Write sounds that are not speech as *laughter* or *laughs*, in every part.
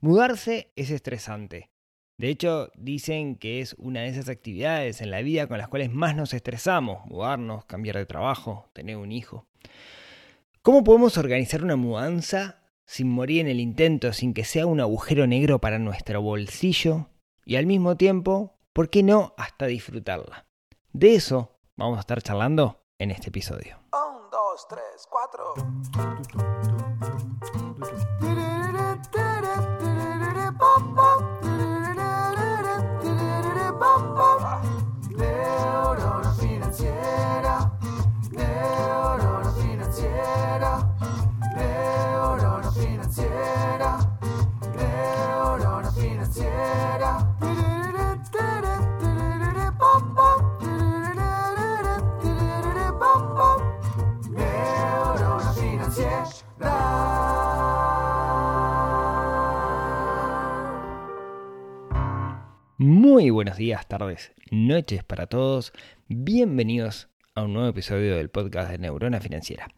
Mudarse es estresante. De hecho, dicen que es una de esas actividades en la vida con las cuales más nos estresamos, mudarnos, cambiar de trabajo, tener un hijo. ¿Cómo podemos organizar una mudanza sin morir en el intento, sin que sea un agujero negro para nuestro bolsillo y al mismo tiempo, ¿por qué no hasta disfrutarla? De eso vamos a estar charlando en este episodio. Un, dos, tres, cuatro. Muy buenos días, tardes, noches para todos. Bienvenidos a un nuevo episodio del podcast de Neurona Financiera.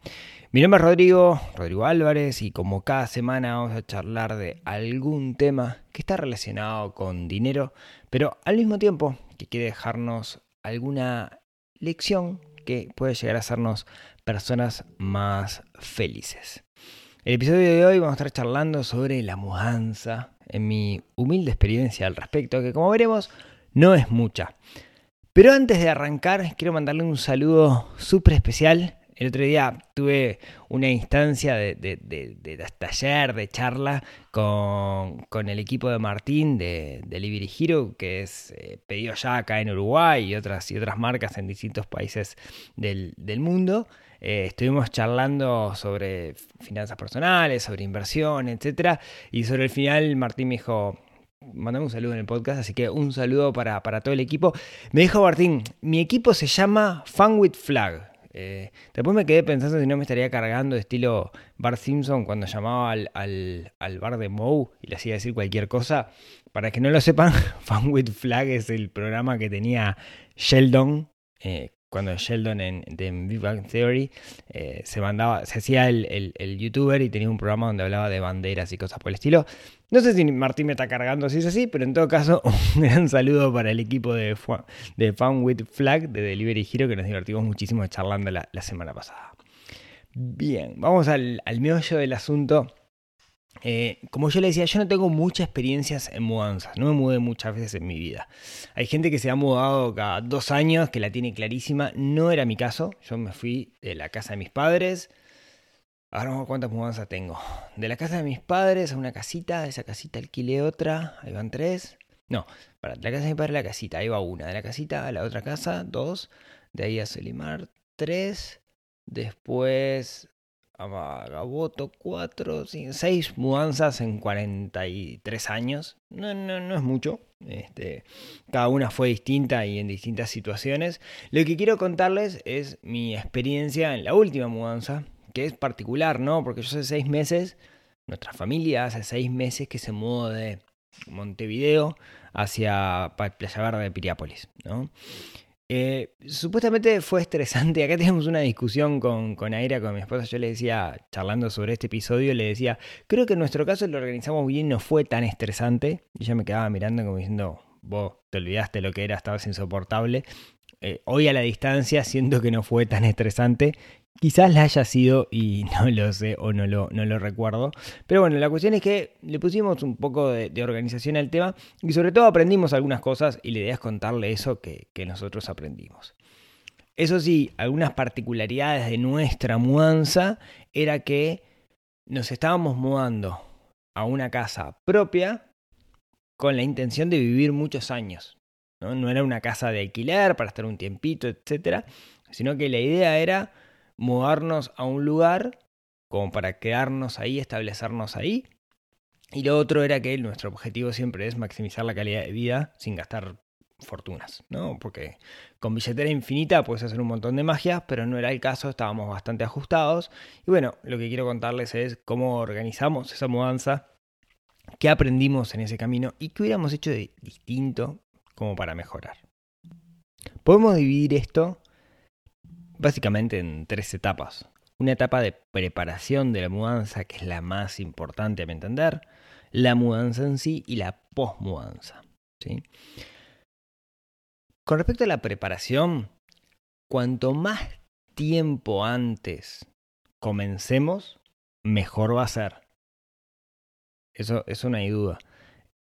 Mi nombre es Rodrigo, Rodrigo Álvarez, y como cada semana vamos a charlar de algún tema que está relacionado con dinero, pero al mismo tiempo que quiere dejarnos alguna lección que puede llegar a hacernos personas más felices. El episodio de hoy vamos a estar charlando sobre la mudanza, en mi humilde experiencia al respecto, que como veremos no es mucha. Pero antes de arrancar, quiero mandarle un saludo súper especial. El otro día tuve una instancia de, de, de, taller, de charla con, el equipo de Martín de Delivery Hero, que es eh, pedido ya acá en Uruguay y otras, y otras marcas en distintos países del, mundo. Eh, estuvimos charlando sobre finanzas personales, sobre inversión, etc. Y sobre el final Martín me dijo, mandame un saludo en el podcast, así que un saludo para, para todo el equipo. Me dijo Martín, mi equipo se llama Fun with Flag. Eh, después me quedé pensando si no me estaría cargando estilo Bart Simpson cuando llamaba al, al, al bar de Moe y le hacía decir cualquier cosa. Para que no lo sepan, *laughs* Fun with Flag es el programa que tenía Sheldon. Eh, cuando Sheldon en, Big Bang Theory eh, se mandaba, se hacía el, youtuber y tenía un programa donde hablaba de banderas y cosas por el estilo. No sé si Martín me está cargando si es así, pero en todo caso, *laughs* un gran saludo para el equipo de, de Fun with Flag de Delivery Hero que nos divertimos muchísimo charlando la, la semana pasada. Bien, vamos al, al meollo del asunto. Eh, como yo le decía, yo no tengo muchas experiencias en mudanzas, no me mudé muchas veces en mi vida. Hay gente que se ha mudado cada dos años, que la tiene clarísima, no era mi caso, yo me fui de la casa de mis padres, ahora vamos a ver cuántas mudanzas tengo. De la casa de mis padres a una casita, de esa casita alquilé otra, ahí van tres. No, para la casa de mi padre a la casita, ahí va una, de la casita a la otra casa, dos, de ahí a Solimar, tres, después Gaboto, 4, 6 mudanzas en 43 años. No, no, no es mucho. Este, cada una fue distinta y en distintas situaciones. Lo que quiero contarles es mi experiencia en la última mudanza, que es particular, ¿no? Porque yo hace 6 meses, nuestra familia hace 6 meses que se mudó de Montevideo hacia Playa Verde de Piriápolis, ¿no? Eh, supuestamente fue estresante. Acá tenemos una discusión con, con Aira, con mi esposa. Yo le decía, charlando sobre este episodio, le decía, creo que en nuestro caso lo organizamos bien, no fue tan estresante. Y ella me quedaba mirando como diciendo, vos te olvidaste lo que era, estabas insoportable. Eh, hoy a la distancia siento que no fue tan estresante. Quizás la haya sido y *laughs* no lo sé o no lo, recuerdo. Pero bueno, la cuestión es que le pusimos un poco de, organización al tema y sobre todo aprendimos algunas cosas y la idea es contarle eso que, que nosotros aprendimos. Eso sí, algunas particularidades de nuestra mudanza era que nos estábamos mudando a una casa propia con la intención de vivir muchos años. No, no era una casa de alquiler para estar un tiempito, etc. Sino que la idea era mudarnos a un lugar como para quedarnos ahí, establecernos ahí. Y lo otro era que nuestro objetivo siempre es maximizar la calidad de vida sin gastar fortunas, ¿no? Porque con billetera infinita puedes hacer un montón de magia, pero no era el caso, estábamos bastante ajustados. Y bueno, lo que quiero contarles es cómo organizamos esa mudanza, qué aprendimos en ese camino y qué hubiéramos hecho de distinto como para mejorar. Podemos dividir esto básicamente en tres etapas. Una etapa de preparación de la mudanza, que es la más importante a mi entender. la mudanza en sí y la posmudanza. ¿sí? Con respecto a la preparación, cuanto más tiempo antes comencemos, mejor va a ser. Eso, eso no hay duda.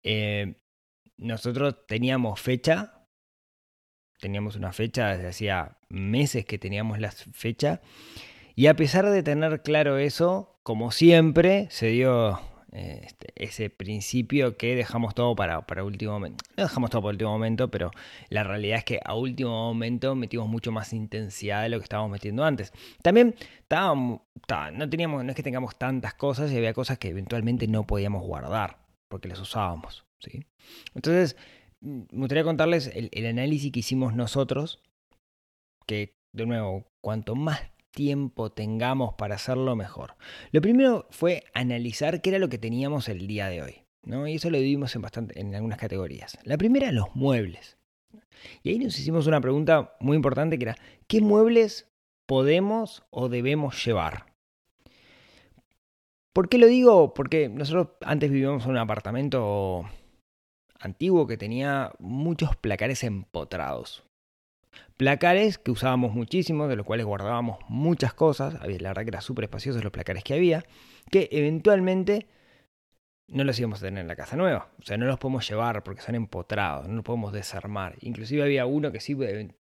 Eh, nosotros teníamos fecha, teníamos una fecha desde hacía meses que teníamos la fecha, y a pesar de tener claro eso, como siempre, se dio eh, este, ese principio que dejamos todo para, para último momento. No dejamos todo para último momento, pero la realidad es que a último momento metimos mucho más intensidad de lo que estábamos metiendo antes. También estábamos, no teníamos, no es que tengamos tantas cosas y había cosas que eventualmente no podíamos guardar porque las usábamos. ¿sí? Entonces, me gustaría contarles el, análisis que hicimos nosotros, que de nuevo, cuanto más tiempo tengamos para hacerlo mejor. Lo primero fue analizar qué era lo que teníamos el día de hoy. ¿no? Y eso lo dividimos en, bastante, en algunas categorías. La primera, los muebles. Y ahí nos hicimos una pregunta muy importante que era, ¿qué muebles podemos o debemos llevar? ¿Por qué lo digo? Porque nosotros antes vivíamos en un apartamento antiguo que tenía muchos placares empotrados. Placares que usábamos muchísimo, de los cuales guardábamos muchas cosas. La verdad que eran súper espaciosos los placares que había. Que eventualmente no los íbamos a tener en la casa nueva. O sea, no los podemos llevar porque son empotrados, no los podemos desarmar. Inclusive había uno que sí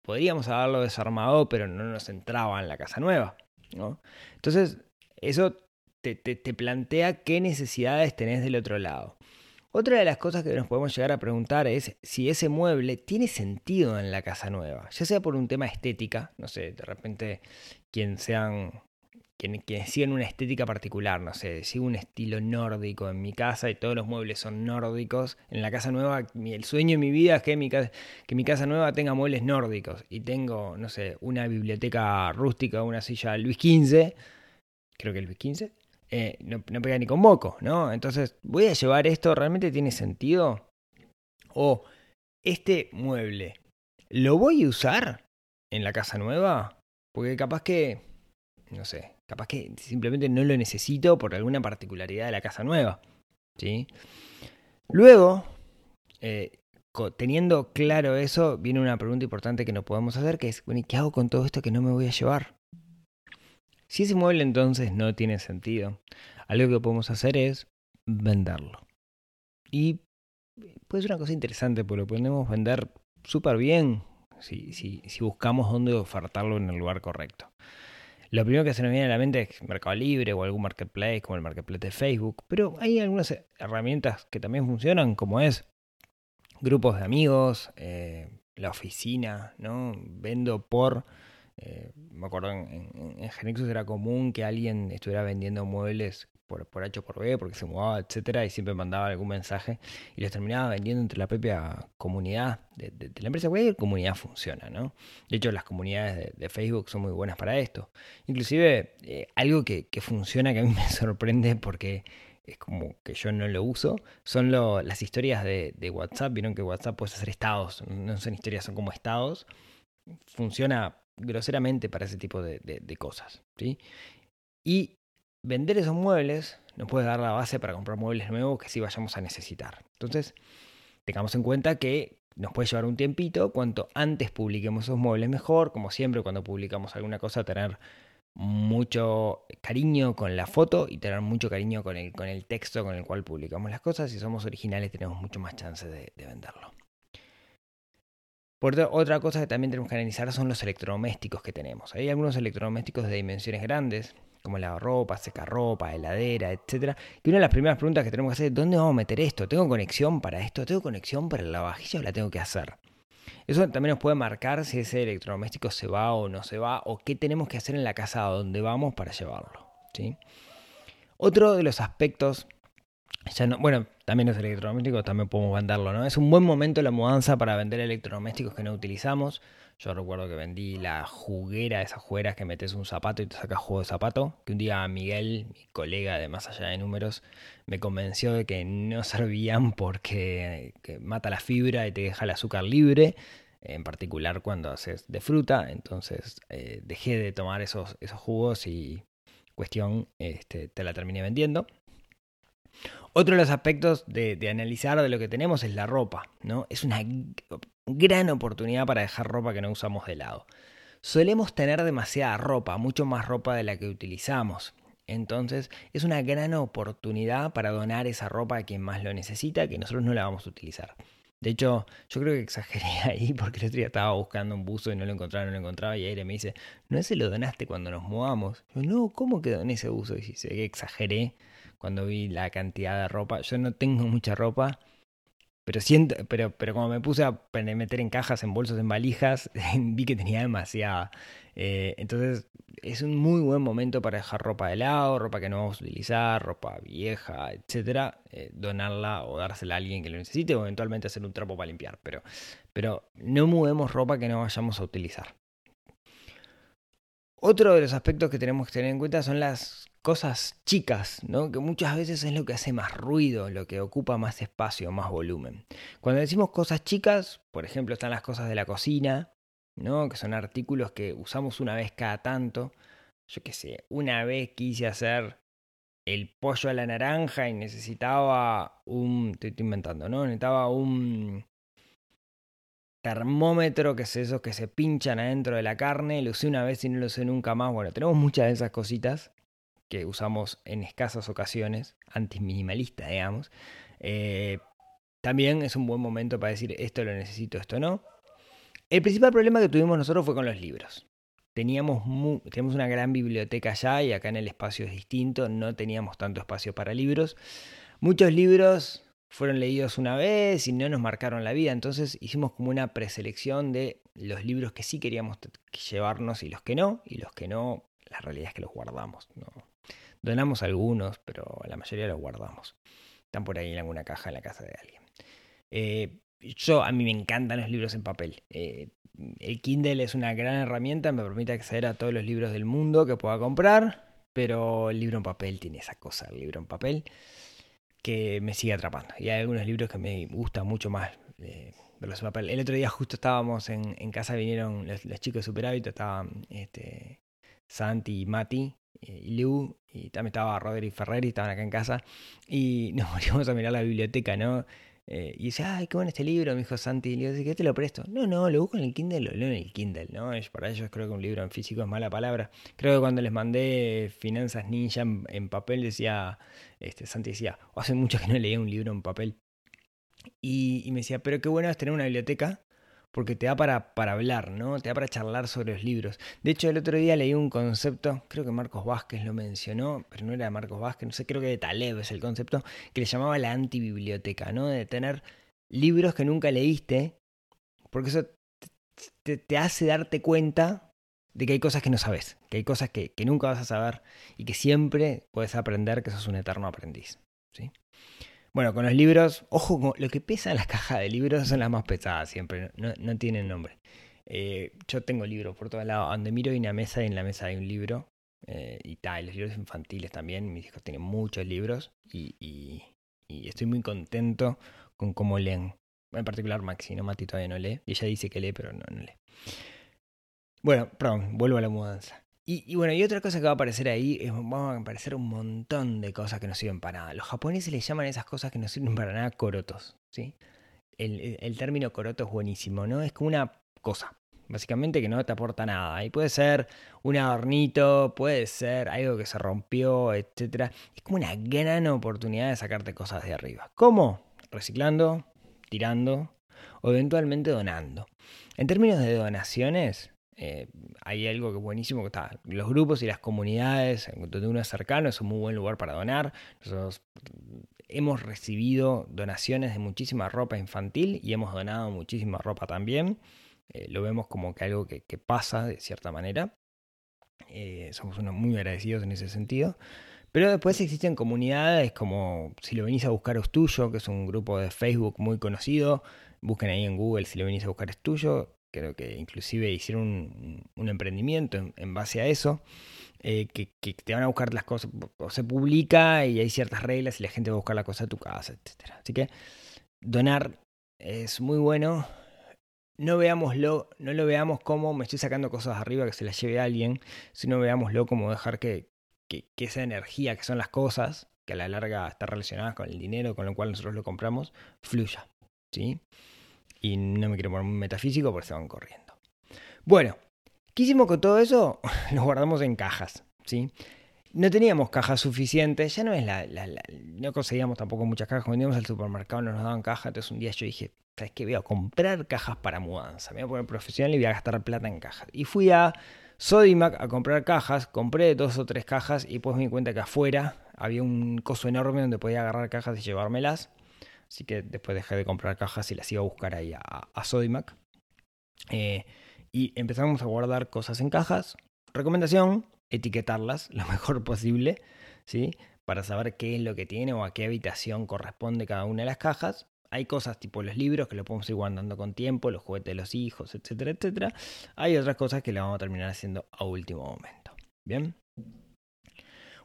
podríamos haberlo desarmado, pero no nos entraba en la casa nueva. ¿no? Entonces, eso te, te, te plantea qué necesidades tenés del otro lado. Otra de las cosas que nos podemos llegar a preguntar es si ese mueble tiene sentido en la casa nueva, ya sea por un tema estética, no sé, de repente quien sean quienes, quienes sigan una estética particular, no sé, sigo un estilo nórdico en mi casa y todos los muebles son nórdicos. En la casa nueva, el sueño de mi vida es que mi, casa, nueva tenga muebles nórdicos y tengo, no sé, una biblioteca rústica, una silla Luis XV, creo que Luis XV, eh, no, no, pega ni con moco, ¿no? Entonces, ¿voy a llevar esto? ¿Realmente tiene sentido? O este mueble, ¿lo voy a usar en la casa nueva? Porque capaz que, no sé, capaz que simplemente no lo necesito por alguna particularidad de la casa nueva, ¿sí? Luego, eh, teniendo claro eso, viene una pregunta importante que nos podemos hacer, que es, bueno, ¿qué hago con todo esto que no me voy a llevar? Si ese mueble entonces no tiene sentido, algo que podemos hacer es venderlo. Y puede ser una cosa interesante, porque lo podemos vender súper bien si, buscamos dónde ofertarlo en el lugar correcto. Lo primero que se nos viene a la mente es Mercado Libre o algún marketplace como el marketplace de Facebook, pero hay algunas herramientas que también funcionan, como es grupos de amigos, eh, la oficina, ¿no? Vendo por eh, me acuerdo en, en, en, Genexus era común que alguien estuviera vendiendo muebles por, por H o por B porque se mudaba, etcétera, y siempre mandaba algún mensaje y los terminaba vendiendo entre la propia comunidad de, de, de la empresa. Cualquier comunidad funciona, ¿no? De hecho, las comunidades de, Facebook son muy buenas para esto. Inclusive, eh, algo que, que funciona que a mí *laughs* me sorprende porque es como que yo no lo uso, son lo, las historias de, de, WhatsApp. Vieron que WhatsApp puede hacer estados, no son historias, son como estados. Funciona groseramente para ese tipo de, cosas. ¿sí? Y vender esos muebles nos puede dar la base para comprar muebles nuevos que sí vayamos a necesitar. Entonces, tengamos en cuenta que nos puede llevar un tiempito. Cuanto antes publiquemos esos muebles, mejor. Como siempre, cuando publicamos alguna cosa, tener mucho cariño con la foto y tener mucho cariño con el, con el texto con el cual publicamos las cosas. Si somos originales, tenemos mucho más chance de venderlo. Por otra cosa que también tenemos que analizar son los electrodomésticos que tenemos. Hay algunos electrodomésticos de dimensiones grandes, como la ropa, secarropa, heladera, etcétera. Y una de las primeras preguntas que tenemos que hacer es ¿dónde vamos a meter esto? ¿Tengo conexión para esto? ¿Tengo conexión para la vajilla o la tengo que hacer? Eso también nos puede marcar si ese electrodoméstico se va o no se va, o qué tenemos que hacer en la casa a donde vamos para llevarlo. ¿sí? Otro de los aspectos ya no, bueno, también los electrodomésticos también podemos venderlo, ¿no? Es un buen momento la mudanza para vender electrodomésticos que no utilizamos. Yo recuerdo que vendí la juguera, esas jugueras que metes un zapato y te sacas juego de zapato. Que un día Miguel, mi colega de más allá de números, me convenció de que no servían porque mata la fibra y te deja el azúcar libre. En particular cuando haces de fruta. Entonces eh, dejé de tomar esos, esos jugos y cuestión, este, te la terminé vendiendo. Otro de los aspectos de, analizar de lo que tenemos es la ropa, ¿no? Es una gran oportunidad para dejar ropa que no usamos de lado. Solemos tener demasiada ropa, mucho más ropa de la que utilizamos. Entonces es una gran oportunidad para donar esa ropa a quien más lo necesita, que nosotros no la vamos a utilizar. De hecho, yo creo que exageré *laughs* ahí porque el otro día estaba buscando un buzo y no lo encontraba, no lo encontraba. Y Aire me dice, ¿no se lo donaste cuando nos mudamos? Yo, no, ¿cómo que doné ese buzo? Y que exageré cuando vi la cantidad de ropa. Yo no tengo mucha ropa, pero siento, pero, pero como me puse a meter en cajas, en bolsos, en valijas, *laughs* vi que tenía demasiada. Eh, entonces es un muy buen momento para dejar ropa de lado, ropa que no vamos a utilizar, ropa vieja, etcétera, eh, donarla o dársela a alguien que lo necesite o eventualmente hacer un trapo para limpiar. Pero, pero no mudemos ropa que no vayamos a utilizar. Otro de los aspectos que tenemos que tener en cuenta son las cosas chicas, ¿no? que muchas veces es lo que hace más ruido, lo que ocupa más espacio, más volumen. Cuando decimos cosas chicas, por ejemplo, están las cosas de la cocina, ¿no? que son artículos que usamos una vez cada tanto. Yo qué sé, una vez quise hacer el pollo a la naranja y necesitaba un, estoy inventando, ¿no? Necesitaba un termómetro, que es esos que se pinchan adentro de la carne, lo usé una vez y no lo usé nunca más. Bueno, tenemos muchas de esas cositas que usamos en escasas ocasiones, antiminimalista, digamos. Eh, también es un buen momento para decir esto lo necesito, esto no. El principal problema que tuvimos nosotros fue con los libros. Teníamos, teníamos una gran biblioteca allá y acá en el espacio es distinto, no teníamos tanto espacio para libros. Muchos libros fueron leídos una vez y no nos marcaron la vida, entonces hicimos como una preselección de los libros que sí queríamos llevarnos y los que no, y los que no, la realidad es que los guardamos. ¿no? Donamos algunos, pero la mayoría los guardamos. Están por ahí en alguna caja en la casa de alguien. Eh, yo, a mí me encantan los libros en papel. Eh, el Kindle es una gran herramienta, me permite acceder a todos los libros del mundo que pueda comprar, pero el libro en papel tiene esa cosa, el libro en papel, que me sigue atrapando. Y hay algunos libros que me gustan mucho más eh, verlos en papel. El otro día justo estábamos en, en casa, vinieron los, chicos de Superhábito, estaban este, Santi y Mati eh, y Lu, y también estaba Rodri Ferreri, estaban acá en casa, y *laughs* nos moríamos a mirar la biblioteca, ¿no? Eh, y dice, ay, qué bueno este libro, me dijo Santi. Y le digo, ¿qué te lo presto? No, no, lo busco en el Kindle, lo leo en el Kindle, ¿no? Para ellos creo que un libro en físico es mala palabra. Creo que cuando les mandé Finanzas Ninja en, papel, decía, este, Santi decía, hace mucho que no leía un libro en papel. Y, y, me decía, pero qué bueno es tener una biblioteca porque te da para, para hablar, ¿no? Te da para charlar sobre los libros. De hecho, el otro día leí un concepto, creo que Marcos Vázquez lo mencionó, pero no era Marcos Vázquez, no sé, creo que de Taleb es el concepto, que le llamaba la antibiblioteca, ¿no? De tener libros que nunca leíste, porque eso te, hace darte cuenta de que hay cosas que no sabes, que hay cosas que, que nunca vas a saber y que siempre puedes aprender que sos un eterno aprendiz, ¿sí? Bueno, con los libros, ojo, lo que pesa en las cajas de libros son las más pesadas siempre, no, no tienen nombre. Eh, yo tengo libros por todos lados, donde miro hay una mesa y en la mesa hay un libro. Eh, y tal, los libros infantiles también, mis hijos tienen muchos libros y, y, y, estoy muy contento con cómo leen. En particular Maxi, ¿no? Mati todavía no lee, y ella dice que lee, pero no, no lee. Bueno, perdón, vuelvo a la mudanza. Y, bueno, y otra cosa que va a aparecer ahí, es, van a aparecer un montón de cosas que no sirven para nada. Los japoneses les llaman esas cosas que no sirven para nada corotos, ¿sí? El, término coroto es buenísimo, ¿no? Es como una cosa, básicamente que no te aporta nada. Y puede ser un adornito, puede ser algo que se rompió, etc. Es como una gran oportunidad de sacarte cosas de arriba. ¿Cómo? Reciclando, tirando o eventualmente donando. En términos de donaciones, eh, hay algo que buenísimo que está. Los grupos y las comunidades donde uno es cercano es un muy buen lugar para donar. Nosotros hemos recibido donaciones de muchísima ropa infantil y hemos donado muchísima ropa también. Eh, lo vemos como que algo que, que pasa de cierta manera. Eh, somos unos muy agradecidos en ese sentido. Pero después existen comunidades como si lo venís a buscar es tuyo, que es un grupo de Facebook muy conocido. Busquen ahí en Google si lo venís a buscar es tuyo creo que inclusive hicieron un, emprendimiento en, base a eso, eh, que, te van a buscar las cosas, o se publica y hay ciertas reglas y la gente va a buscar la cosa de tu casa, etc. Así que donar es muy bueno. No veámoslo, no lo veamos como me estoy sacando cosas arriba que se las lleve a alguien, sino veámoslo como dejar que, que, que esa energía que son las cosas que a la larga está relacionadas con el dinero con lo cual nosotros lo compramos, fluya. ¿sí? Y no me quiero poner metafísico porque se van corriendo. Bueno, ¿qué hicimos con todo eso? *laughs* Lo guardamos en cajas. ¿sí? No teníamos cajas suficientes, ya no es la, la- No conseguíamos tampoco muchas cajas. Cuando al supermercado no nos daban cajas. Entonces un día yo dije, ¿sabes qué? Voy a comprar cajas para mudanza. Me voy a poner profesional y voy a gastar plata en cajas. Y fui a Sodimac a comprar cajas. Compré dos o tres cajas y después me di cuenta que afuera había un coso enorme donde podía agarrar cajas y llevármelas. Así que después dejé de comprar cajas y las iba a buscar ahí a, a Sodimac. Eh, y empezamos a guardar cosas en cajas. Recomendación, etiquetarlas *laughs* lo mejor posible, ¿sí? Para saber qué es lo que tiene o a qué habitación corresponde cada una de las cajas. Hay cosas tipo los libros que lo podemos ir guardando con tiempo, los juguetes de los hijos, etcétera, etcétera. Hay otras cosas que le vamos a terminar haciendo a último momento. Bien.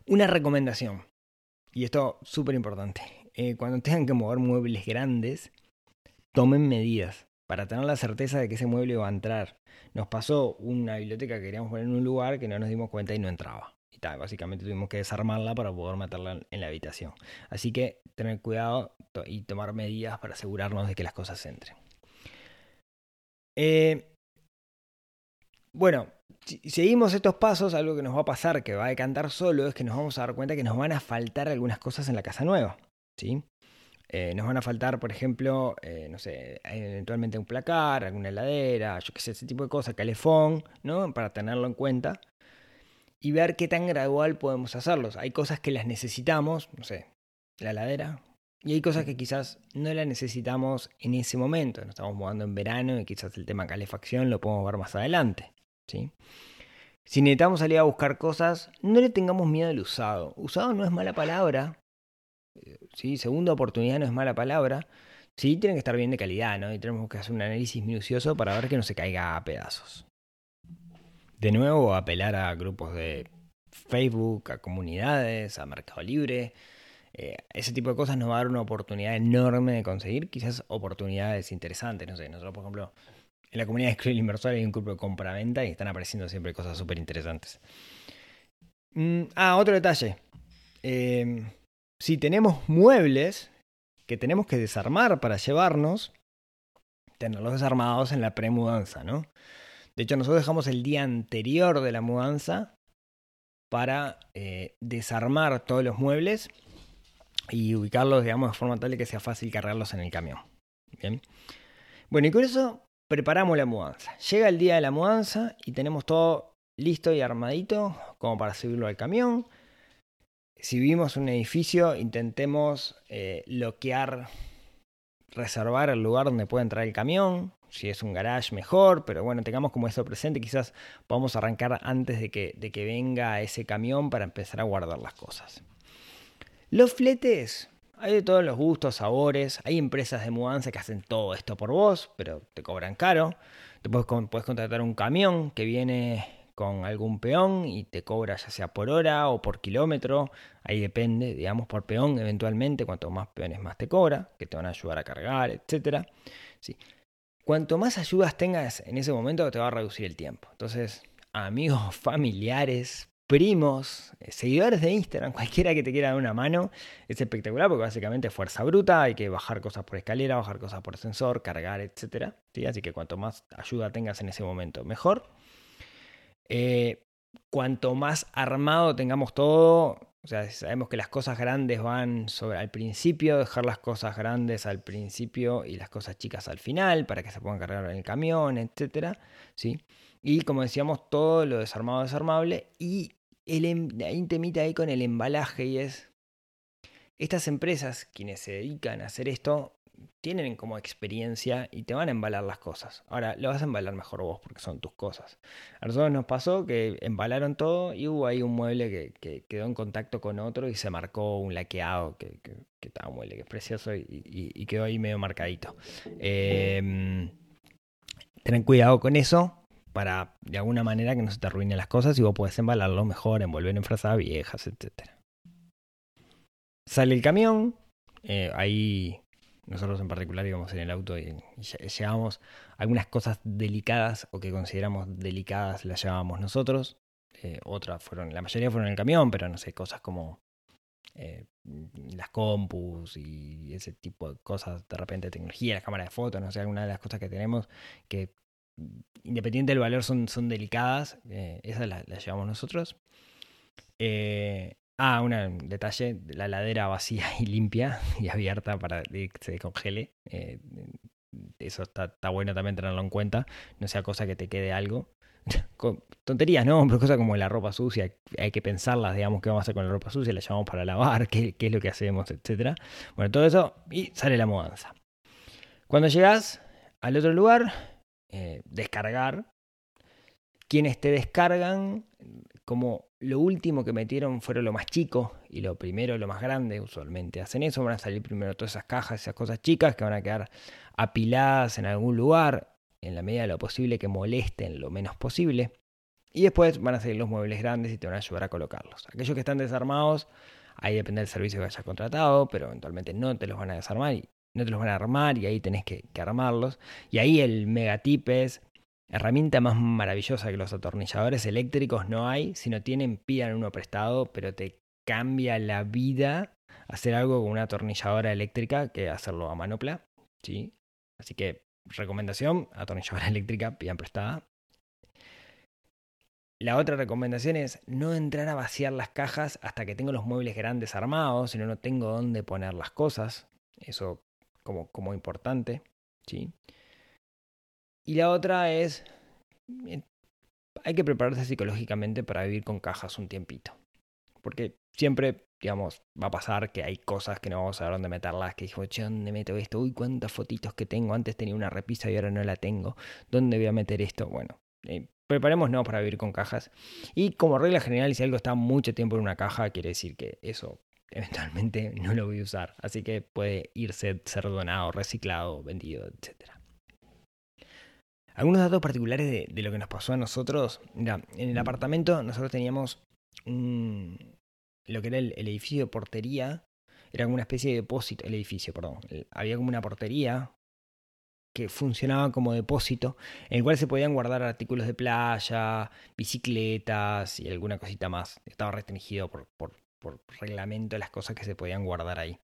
Una recomendación, y esto súper importante. Eh, cuando tengan que mover muebles grandes, tomen medidas para tener la certeza de que ese mueble va a entrar. Nos pasó una biblioteca que queríamos poner en un lugar que no nos dimos cuenta y no entraba. Y tal, básicamente tuvimos que desarmarla para poder meterla en- la habitación. Así que tener cuidado y tomar medidas para asegurarnos de que las cosas entren. Eh, bueno, si seguimos estos pasos, algo que nos va a pasar, que va a decantar solo, es que nos vamos a dar cuenta que nos van a faltar algunas cosas en la casa nueva. ¿Sí? Eh, nos van a faltar, por ejemplo, eh, no sé, eventualmente un placar, alguna heladera, yo qué sé, ese tipo de cosas, calefón, ¿no? Para tenerlo en cuenta y ver qué tan gradual podemos hacerlos. Hay cosas que las necesitamos, no sé, la heladera, y hay cosas que quizás no las necesitamos en ese momento. Nos estamos mudando en verano y quizás el tema calefacción lo podemos ver más adelante, ¿sí? Si necesitamos salir a buscar cosas, no le tengamos miedo al usado. Usado no es mala palabra, ¿sí? Segunda oportunidad no es mala palabra. Sí, tienen que estar bien de calidad, ¿no? Y tenemos que hacer un análisis minucioso para ver que no se caiga a pedazos. De nuevo, apelar a grupos de Facebook, a comunidades, a Mercado Libre. Eh, ese tipo de cosas nos va a dar una oportunidad enorme de conseguir quizás oportunidades interesantes. No sé, nosotros, por ejemplo, en la comunidad de Escribir Inversor hay un grupo de compra-venta y están apareciendo siempre cosas súper interesantes. Mm, ah, otro detalle. Eh, si tenemos muebles que tenemos que desarmar para llevarnos, tenerlos desarmados en la premudanza, ¿no? De hecho, nosotros dejamos el día anterior de la mudanza para eh, desarmar todos los muebles y ubicarlos, digamos, de forma tal que sea fácil cargarlos en el camión. Bien. Bueno, y con eso preparamos la mudanza. Llega el día de la mudanza y tenemos todo listo y armadito como para subirlo al camión si vivimos un edificio, intentemos eh, bloquear, reservar el lugar donde pueda entrar el camión. Si es un garage, mejor, pero bueno, tengamos como eso presente. Quizás podamos arrancar antes de que, de que venga ese camión para empezar a guardar las cosas. Los fletes, hay de todos los gustos, sabores. Hay empresas de mudanza que hacen todo esto por vos, pero te cobran caro. Te puedes, puedes contratar un camión que viene con algún peón y te cobra ya sea por hora o por kilómetro, ahí depende, digamos por peón eventualmente, cuanto más peones más te cobra, que te van a ayudar a cargar, etc. Sí. Cuanto más ayudas tengas en ese momento te va a reducir el tiempo. Entonces, amigos, *laughs* familiares, primos, eh, seguidores de Instagram, *laughs* cualquiera que te quiera dar una mano, es espectacular porque básicamente es fuerza bruta, hay que bajar cosas por escalera, bajar cosas por sensor, cargar, etc. ¿sí? Así que cuanto más ayuda tengas en ese momento, mejor. Eh, cuanto más armado tengamos todo, o sea, sabemos que las cosas grandes van sobre al principio, dejar las cosas grandes al principio y las cosas chicas al final para que se puedan cargar en el camión, etcétera, ¿sí? Y como decíamos, todo lo desarmado desarmable y el, hay un ahí con el embalaje y es estas empresas, quienes se dedican a hacer esto, tienen como experiencia y te van a embalar las cosas. Ahora, lo vas a embalar mejor vos porque son tus cosas. A nosotros nos pasó que embalaron todo y hubo ahí un mueble que, que quedó en contacto con otro y se marcó un laqueado que, que, estaba un mueble que es precioso y quedó ahí medio marcadito. Eh, ten cuidado con eso para de alguna manera que no se te arruinen las cosas y vos podés embalarlo mejor, envolver en frazadas viejas, etc. Sale el camión, eh, ahí nosotros en particular íbamos en el auto y llevábamos algunas cosas delicadas o que consideramos delicadas las llevábamos nosotros. Eh, otras fueron, la mayoría fueron en el camión, pero no sé, cosas como eh, las compus y ese tipo de cosas, de repente tecnología, las cámaras de fotos, no sé, algunas de las cosas que tenemos que independiente del valor son, son delicadas, eh, esas las, las llevamos nosotros. Eh, ah, un detalle, la ladera vacía y limpia y abierta para que se congele. Eh, eso está, bueno también tenerlo en cuenta, no sea cosa que te quede algo. *laughs* Tonterías, ¿no? Pero cosas como la ropa sucia, hay que pensarlas, digamos, qué vamos a hacer con la ropa sucia, la llevamos para lavar, *laughs* qué, es lo que hacemos, etcétera. Bueno, todo eso y sale la mudanza. Cuando llegas al otro lugar, eh, descargar. Quienes te descargan, como lo último que metieron fueron lo más chico y lo primero lo más grande, usualmente hacen eso, van a salir primero todas esas cajas, esas cosas chicas que van a quedar apiladas en algún lugar, en la medida de lo posible que molesten lo menos posible. Y después van a salir los muebles grandes y te van a ayudar a colocarlos. Aquellos que están desarmados, ahí depende del servicio que hayas contratado, pero eventualmente no te los van a desarmar y no te los van a armar y ahí tenés que, que armarlos. Y ahí el megatip es herramienta más maravillosa que los atornilladores eléctricos no hay. Si no tienen, pidan uno prestado, pero te cambia la vida hacer algo con una atornilladora eléctrica que hacerlo a manopla. ¿sí? Así que, recomendación, atornilladora *laughs* eléctrica, pidan prestada. La otra recomendación es no entrar a vaciar las cajas hasta que tengo los muebles grandes armados, si no, no tengo dónde poner las cosas. Eso como, como importante. ¿sí? Y la otra es, eh, hay que prepararse psicológicamente para vivir con cajas un tiempito. Porque siempre, digamos, va a pasar que hay cosas que no vamos a saber dónde meterlas, que dijo, che, ¿dónde meto esto? Uy, cuántas fotitos que tengo, antes tenía una repisa y ahora no la tengo. ¿Dónde voy a meter esto? Bueno, eh, preparémonos para vivir con cajas. Y como regla general, si algo está mucho tiempo en una caja, quiere decir que eso eventualmente *laughs* no lo voy a usar. Así que puede irse, ser donado, reciclado, vendido, etc. Algunos datos particulares de, lo que nos pasó a nosotros. Mira, en el apartamento nosotros teníamos un, lo que era el, edificio de portería. Era como una especie de depósito, el edificio, perdón. Había como una portería que funcionaba como depósito, en el cual se podían guardar artículos de playa, bicicletas y alguna cosita más. Estaba restringido por, por reglamento las cosas que se podían guardar ahí.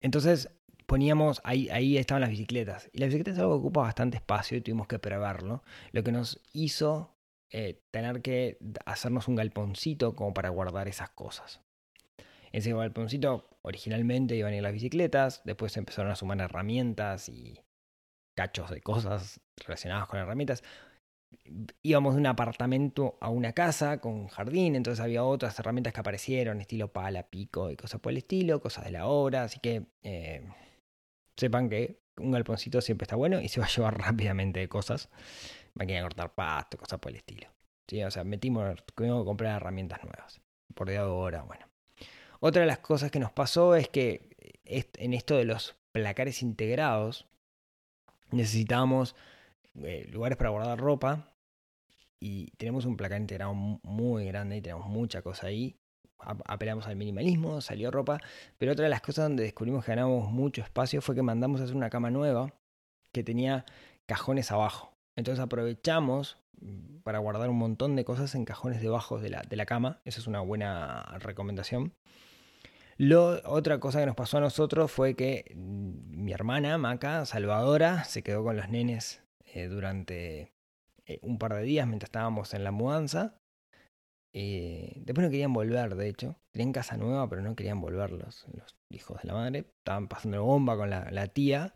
Entonces poníamos, ahí, ahí estaban las bicicletas. Y la bicicleta es algo que ocupa bastante espacio y tuvimos que preverlo. Lo que nos hizo eh, tener que hacernos un galponcito como para guardar esas cosas. Ese galponcito originalmente iban a ir las bicicletas, después empezaron a sumar herramientas y cachos de cosas relacionadas con herramientas íbamos de un apartamento a una casa con jardín, entonces había otras herramientas que aparecieron, estilo pala, pico y cosas por el estilo, cosas de la obra, así que eh, sepan que un galponcito siempre está bueno y se va a llevar *laughs* rápidamente cosas, máquina de cortar pasto, cosas por el estilo. O sea, metimos, tuvimos que comprar herramientas nuevas, por de ahora, bueno. Otra de las cosas que nos pasó es que en esto de los placares integrados necesitábamos eh, lugares para guardar ropa y tenemos un placar integrado muy grande y tenemos mucha cosa ahí. Apelamos al minimalismo, salió ropa, pero otra de las cosas donde descubrimos que ganamos mucho espacio fue que mandamos a hacer una cama nueva que tenía cajones abajo. Entonces aprovechamos mm, para guardar un montón de cosas en cajones debajo de la, de la cama. Esa es una buena recomendación. Lo, otra cosa que nos pasó a nosotros fue que mm, mi hermana, Maca, Salvadora, se quedó con los nenes eh, durante eh, un par de días mientras estábamos en la mudanza. Eh, después no querían volver, de hecho. Tenían casa nueva, pero no querían volver los, hijos de la madre. Estaban pasando bomba con la, la tía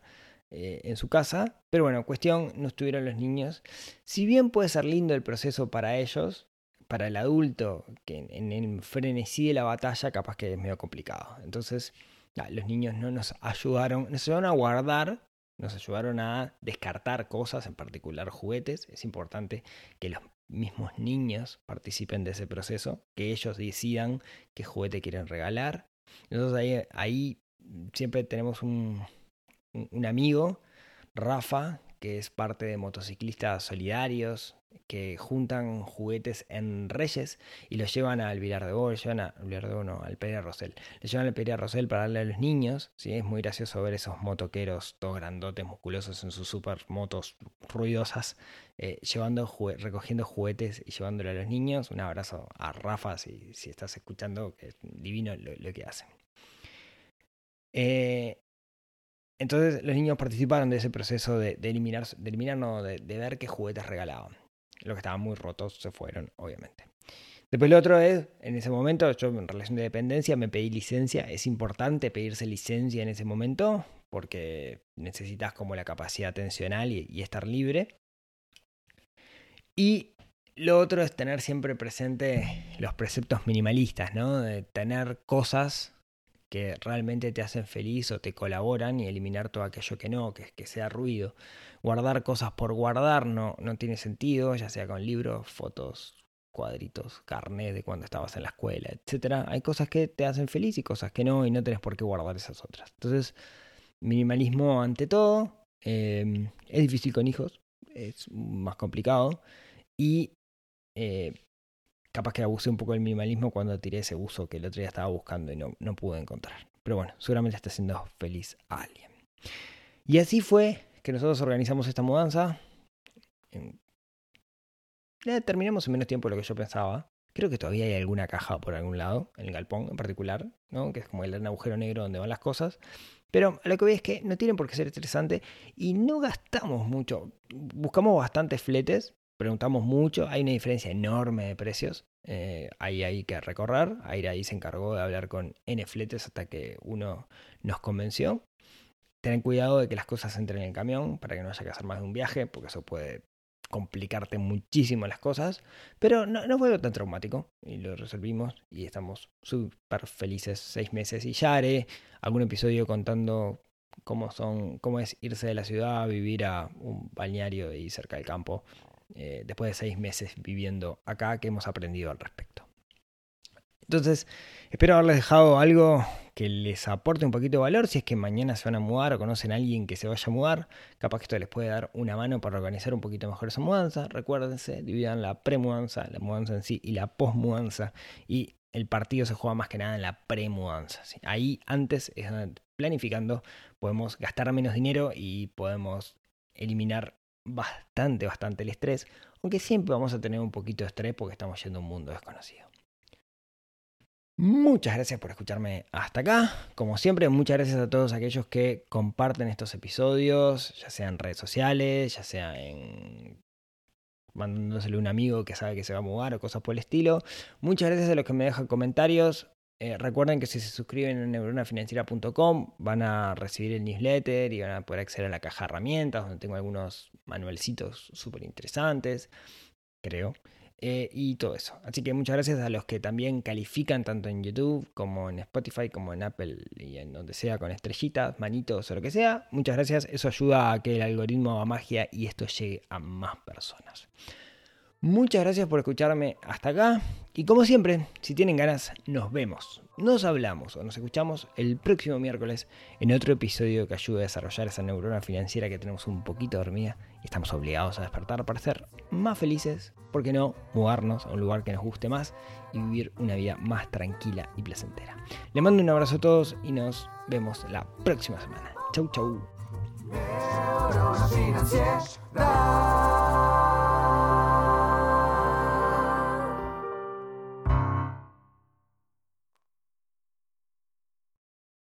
eh, en su casa. Pero bueno, cuestión, no estuvieron los niños. Si bien puede ser lindo el proceso para ellos, para el adulto, que en el frenesí de la batalla capaz que es medio complicado. Entonces, los niños no nos ayudaron, nos ayudaron a guardar nos ayudaron a descartar cosas, en particular juguetes. Es importante que los mismos niños participen de ese proceso, que ellos decidan qué juguete quieren regalar. Entonces ahí, ahí siempre tenemos un, un amigo, Rafa, que es parte de motociclistas solidarios, que juntan juguetes en Reyes y los llevan al Vilar de llevan a, Vilar no, al Pereira Rosell. Les llevan al Pereira Rosell para darle a los niños, ¿sí? Es muy gracioso ver esos motoqueros todos grandotes, musculosos en sus super motos ruidosas, eh, llevando, recogiendo juguetes y llevándolo a los niños. Un abrazo a Rafa si, si estás escuchando, que es divino lo, lo que hacen. Eh, entonces los niños participaron de ese proceso de, de eliminar, de eliminar de ver qué juguetes regalaban. Los que estaban muy rotos se fueron, obviamente. Después lo otro es, en ese momento, yo en relación de dependencia me pedí licencia. Es importante pedirse licencia en ese momento porque necesitas como la capacidad atencional y, y estar libre. Y lo otro es tener siempre presente los preceptos minimalistas, ¿no? De tener cosas que realmente te hacen feliz o te colaboran y eliminar todo aquello que no, que, que sea ruido. Guardar cosas por guardar no, no tiene sentido, ya sea con libros, fotos, cuadritos, carnet de cuando estabas en la escuela, etc. Hay cosas que te hacen feliz y cosas que no, y no tenés por qué guardar esas otras. Entonces, minimalismo ante todo. Eh, es difícil con hijos, es más complicado. Y eh, capaz que abusé un poco del minimalismo cuando tiré ese uso que el otro día estaba buscando y no, no pude encontrar. Pero bueno, seguramente está haciendo feliz a alguien. Y así fue que nosotros organizamos esta mudanza. Eh, terminamos en menos tiempo de lo que yo pensaba. Creo que todavía hay alguna caja por algún lado, en el galpón en particular, ¿no? que es como el agujero negro donde van las cosas. Pero lo que voy es que no tienen por qué ser estresante y no gastamos mucho. Buscamos bastantes fletes, preguntamos mucho, hay una diferencia enorme de precios. Eh, ahí hay que recorrer. Aire ahí se encargó de hablar con N fletes hasta que uno nos convenció. Ten cuidado de que las cosas entren en el camión para que no haya que hacer más de un viaje, porque eso puede complicarte muchísimo las cosas, pero no, no, fue tan traumático y lo resolvimos y estamos súper felices seis meses y ya haré algún episodio contando cómo son, cómo es irse de la ciudad a vivir a un balneario y cerca del campo eh, después de seis meses viviendo acá que hemos aprendido al respecto. Entonces, espero haberles dejado algo que les aporte un poquito de valor. Si es que mañana se van a mudar o conocen a alguien que se vaya a mudar, capaz que esto les puede dar una mano para organizar un poquito mejor esa mudanza. Recuérdense, dividan la pre-mudanza, la mudanza en sí y la post-mudanza. Y el partido se juega más que nada en la pre-mudanza. ¿sí? Ahí antes, planificando, podemos gastar menos dinero y podemos eliminar bastante, bastante el estrés. Aunque siempre vamos a tener un poquito de estrés porque estamos yendo a un mundo desconocido. Muchas gracias por escucharme hasta acá. Como siempre, muchas gracias a todos aquellos que comparten estos episodios, ya sea en redes sociales, ya sea en mandándosele a un amigo que sabe que se va a mudar o cosas por el estilo. Muchas gracias a los que me dejan comentarios. Eh, recuerden que si se suscriben en neuronafinanciera.com van a recibir el newsletter y van a poder acceder a la caja de herramientas donde tengo algunos manualcitos súper interesantes, creo eh, y todo eso. Así que muchas gracias a los que también califican tanto en YouTube como en Spotify, como en Apple y en donde sea con estrellitas, manitos o lo que sea. Muchas gracias, eso ayuda a que el algoritmo haga magia y esto llegue a más personas. Muchas gracias por escucharme hasta acá. Y como siempre, si tienen ganas, nos vemos, nos hablamos o nos escuchamos el próximo miércoles en otro episodio que ayude a desarrollar esa neurona financiera que tenemos un poquito dormida y estamos obligados a despertar para ser más felices, ¿por qué no mudarnos a un lugar que nos guste más y vivir una vida más tranquila y placentera? Les mando un abrazo a todos y nos vemos la próxima semana. Chau, chau.